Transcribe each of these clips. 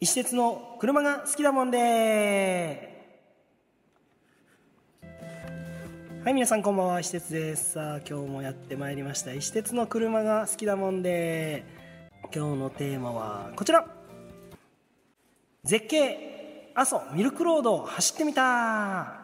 石鉄の車が好きだもんで。はい皆さんこんばんは。石鉄です。さあ今日もやってまいりました。石鉄の車が好きだもんで。今日のテーマはこちら。絶景阿蘇ミルクロード走ってみた。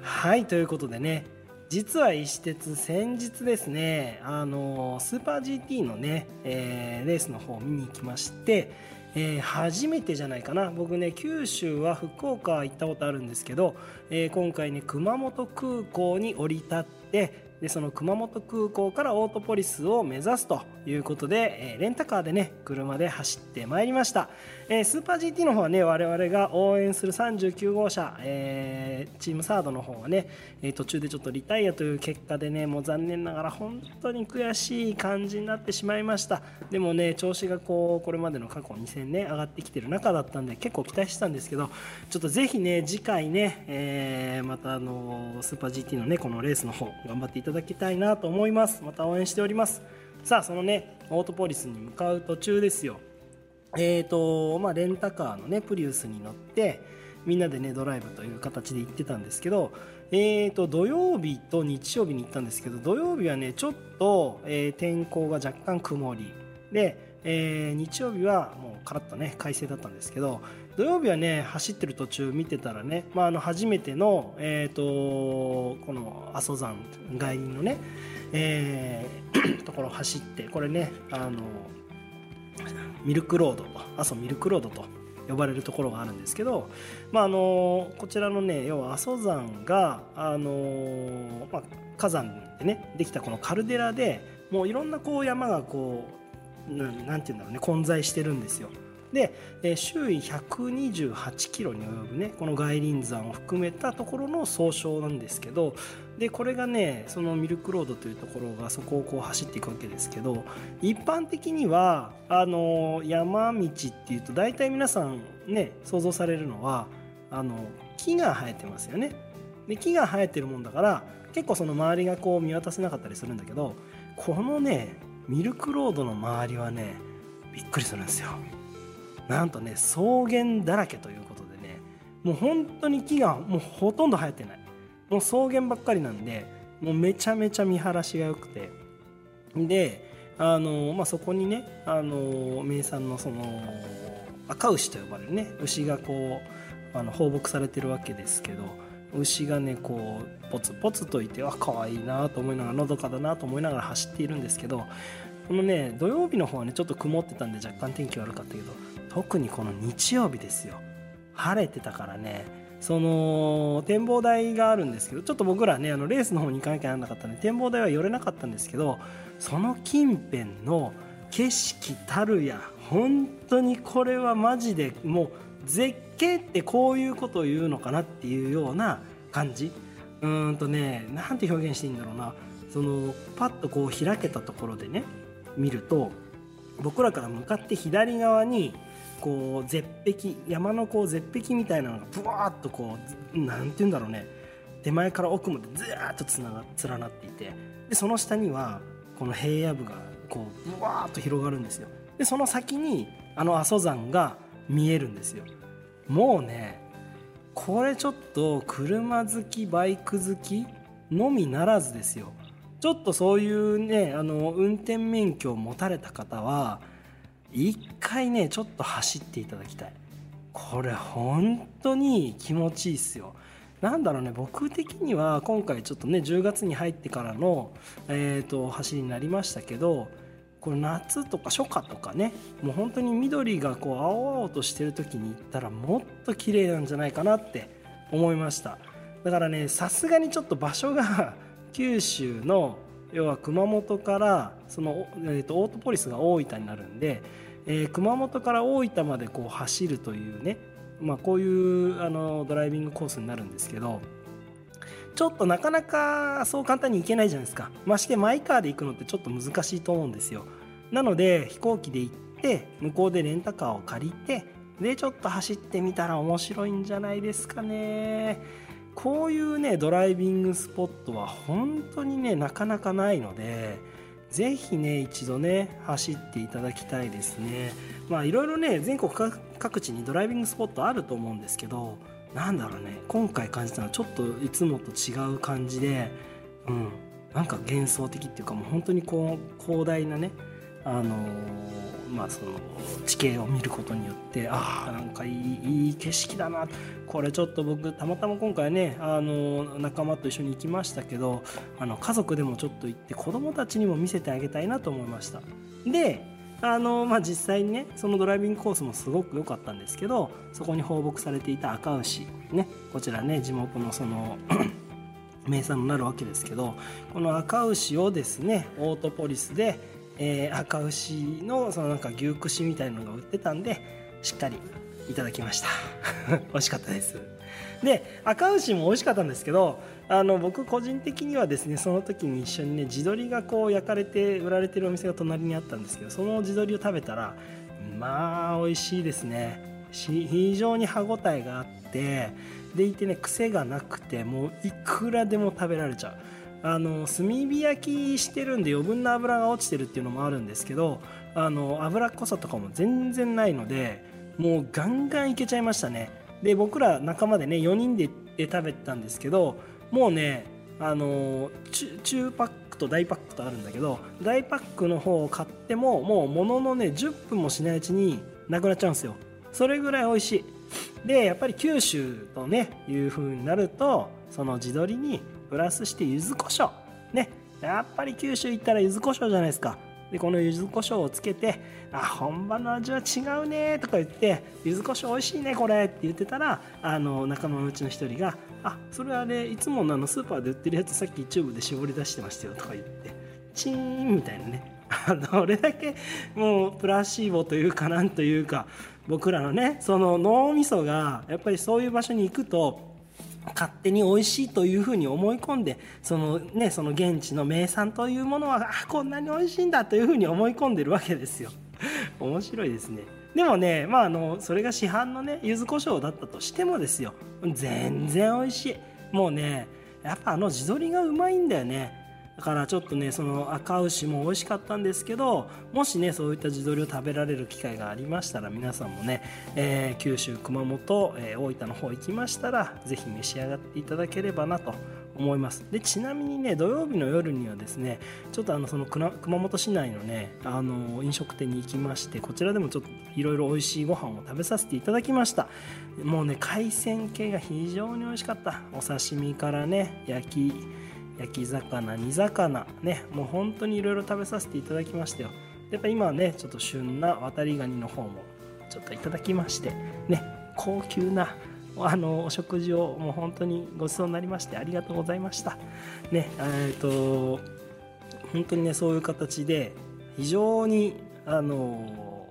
はいということでね。実は石鉄先日ですねあのスーパー GT のね、えー、レースの方を見に行きまして、えー、初めてじゃないかな。僕ね九州は福岡行ったことあるんですけど、えー、今回ね熊本空港に降り立ってでその熊本空港からオートポリスを目指すということで、えー、レンタカーでね車で走ってまいりました、えー、スーパー GT の方はね我々が応援する39号車、えー、チームサードの方はね、え途中でちょっとリタイアという結果でねもう残念ながら本当に悔しい感じになってしまいました。でもね調子がこうこれまでの過去2戦ね上がってきてる中だったんで結構期待してたんですけどちょっとぜひね次回ね、えまたあのスーパー GT のねこのレースの方頑張っていただただきたいなと思います。また応援しております。さあそのねオートポリスに向かう途中ですよ。えーとまあ、レンタカーのねプリウスに乗ってみんなでねドライブという形で行ってたんですけど、えーと土曜日と日曜日に行ったんですけど土曜日はねちょっと、えー、天候が若干曇り。で、えー、日曜日はもうカラッとね快晴だったんですけど土曜日はね走ってる途中見てたらね、まあ、あの初めての、えーと、この阿蘇山外輪のね、えー、ところを走ってこれねあのミルクロード阿蘇ミルクロードと呼ばれるところがあるんですけど、まあ、あのこちらのね要は阿蘇山が、あのまあ、火山でねできたこのカルデラでもういろんなこう山がこうなんて言うんだろうね混在してるんですよ。で、周囲128キロに及ぶねこの外輪山を含めたところの総称なんですけどでこれがねそのミルクロードというところがそこをこう走っていくわけですけど一般的にはあの山道っていうと大体皆さんね想像されるのはあの木が生えてますよね。で木が生えてるもんだから結構その周りがこう見渡せなかったりするんだけどこのねミルクロードの周りはねびっくりするんですよ。なんとね草原だらけということでねもう本当に木がもうほとんど生えてないもう草原ばっかりなんでもうめちゃめちゃ見晴らしが良くて。であの、まあ、そこにねあの名産のその赤牛と呼ばれるね牛がこうあの放牧されてるわけですけど牛がねこうポツポツといてあ可愛いなと思いながらのどかだなと思いながら走っているんですけどこのね土曜日の方はねちょっと曇ってたんで若干天気悪かったけど特にこの日曜日ですよ。晴れてたからねその展望台があるんですけどちょっと僕らねあのレースの方に行かなきゃならなかったんで展望台は寄れなかったんですけどその近辺の景色たるや本当にこれはマジでもう絶景ってこういうことを言うのかなっていうような感じ。うーんとねなんて表現していいんだろうな。そのパッとこう開けたところでね見ると僕らから向かって左側にこう絶壁山のこう絶壁みたいなのがブワーッとこう何て言うんだろうね。手前から奥までずーっとつなが連なっていて。でその下にはこの平野部がこうブワーッと広がるんですよ。でその先にあの阿蘇山が見えるんですよ。もうねこれちょっと車好きバイク好きのみならずですよ。ちょっとそういうねあの運転免許を持たれた方は一回ねちょっと走っていただきたい。これ本当に気持ちいいっすよ。なんだろうね僕的には今回ちょっとね10月に入ってからの、えーと、走りになりましたけどこれ夏とか初夏とかねもう本当に緑がこう青々としてる時に行ったらもっと綺麗なんじゃないかなって思いました。だからねさすがにちょっと場所が九州の要は熊本からその、えーと、オートポリスが大分になるんで、えー、熊本から大分までこう走るというね、まあ、こういうあのドライビングコースになるんですけどちょっとなかなかそう簡単に行けないじゃないですか。ましてマイカーで行くのってちょっと難しいと思うんですよ。なので飛行機で行って向こうでレンタカーを借りてでちょっと走ってみたら面白いんじゃないですかね。こういうねドライビングスポットは本当にねなかなかないのでぜひね一度ね走っていただきたいですね。まあいろいろね全国各地にドライビングスポットあると思うんですけどなんだろうね今回感じたのはちょっといつもと違う感じでうんなんか幻想的っていうかもう本当にこう広大なねあのまあ、その地形を見ることによってああなんかいいいい景色だな。これちょっと僕たまたま今回ねあの仲間と一緒に行きましたけどあの家族でもちょっと行って子供たちにも見せてあげたいなと思いました。であのまあ、実際にねそのドライビングコースもすごく良かったんですけどそこに放牧されていた赤牛ねこちらね地元のその 名産になるわけですけどこの赤牛をですねオートポリスでえー、赤牛のそのなんか牛串みたいなのが売ってたんでしっかりいただきました。美味しかったです。で赤牛も美味しかったんですけどあの僕個人的にはですねその時に一緒にね地鶏がこう焼かれて売られてるお店が隣にあったんですけどその地鶏を食べたらまあ美味しいですね。非常に歯ごたえがあってでいてね癖がなくてもういくらでも食べられちゃう。あの炭火焼きしてるんで余分な油が落ちてるっていうのもあるんですけどあの脂っこさとかも全然ないのでもうガンガンいけちゃいましたね。で僕ら仲間でね4人で食べたんですけどもうねあの中パックと大パックとあるんだけど大パックの方を買ってももうもののね10分もしないうちになくなっちゃうんですよ。それぐらい美味しい。でやっぱり九州とねいう風になるとその地鶏にプラスして柚子胡椒。ね。やっぱり九州行ったら柚子胡椒じゃないですか。でこの柚子胡椒をつけて「あ本場の味は違うね」とか言って「柚子胡椒美味しいねこれ」って言ってたらあの仲間のうちの一人が「あそれあれいつものあのスーパーで売ってるやつさっきチューブで絞り出してましたよ」とか言ってチーンみたいなね。どれだけもうプラシーボというかなんというか僕らのねその脳みそがやっぱりそういう場所に行くと勝手に美味しいというふうに思い込んでそのねその現地の名産というものはあこんなに美味しいんだというふうに思い込んでるわけですよ。面白いですね。でもねまああのそれが市販のね柚子胡椒だったとしてもですよ。全然美味しい。もうねやっぱあの地鶏がうまいんだよね。だからちょっとねその赤牛も美味しかったんですけどもしねそういった地鶏を食べられる機会がありましたら皆さんもね、えー、九州熊本、えー、大分の方行きましたら是非召し上がっていただければなと思います。でちなみにね土曜日の夜にはですねちょっとあのその熊本市内のねあの飲食店に行きましてこちらでもちょっといろいろ美味しいご飯を食べさせていただきました。もうね海鮮系が非常に美味しかった。お刺身からね焼き焼き魚煮魚ねもう本当にいろいろ食べさせていただきましたよ。やっぱ今はねちょっと旬な渡りガニの方もちょっといただきましてね高級なあのお食事をもう本当にごちそうになりましてありがとうございました。ねえっ、ー、と本当にねそういう形で非常にあの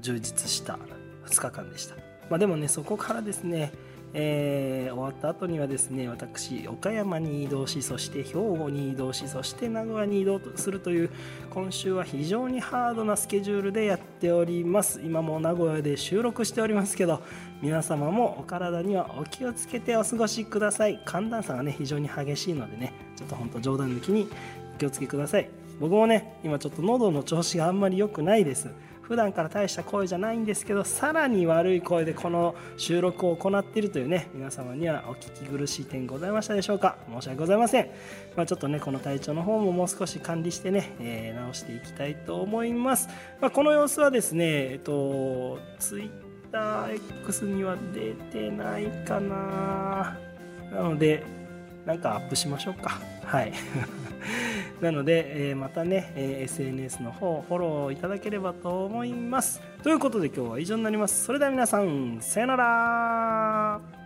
充実した2日間でした、まあ、でもねそこからですねえー、終わった後にはですね私岡山に移動しそして兵庫に移動しそして名古屋に移動するという今週は非常にハードなスケジュールでやっております。今も名古屋で収録しておりますけど皆様もお体にはお気をつけてお過ごしください。寒暖差がね非常に激しいのでねちょっと本当冗談抜きにお気をつけください。僕もね今ちょっと喉の調子があんまり良くないです。普段から大した声じゃないんですけどさらに悪い声でこの収録を行っているというね皆様にはお聞き苦しい点ございましたでしょうか？申し訳ございません、まあ、ちょっとねこの体調の方ももう少し管理してね、えー、直していきたいと思います、まあ、この様子はですねえっと TwitterX には出てないかな。なのでなんかアップしましょうか。はい。なので、えー、またね、えー、SNS の方フォローいただければと思います。ということで今日は以上になります。それでは皆さんさよなら。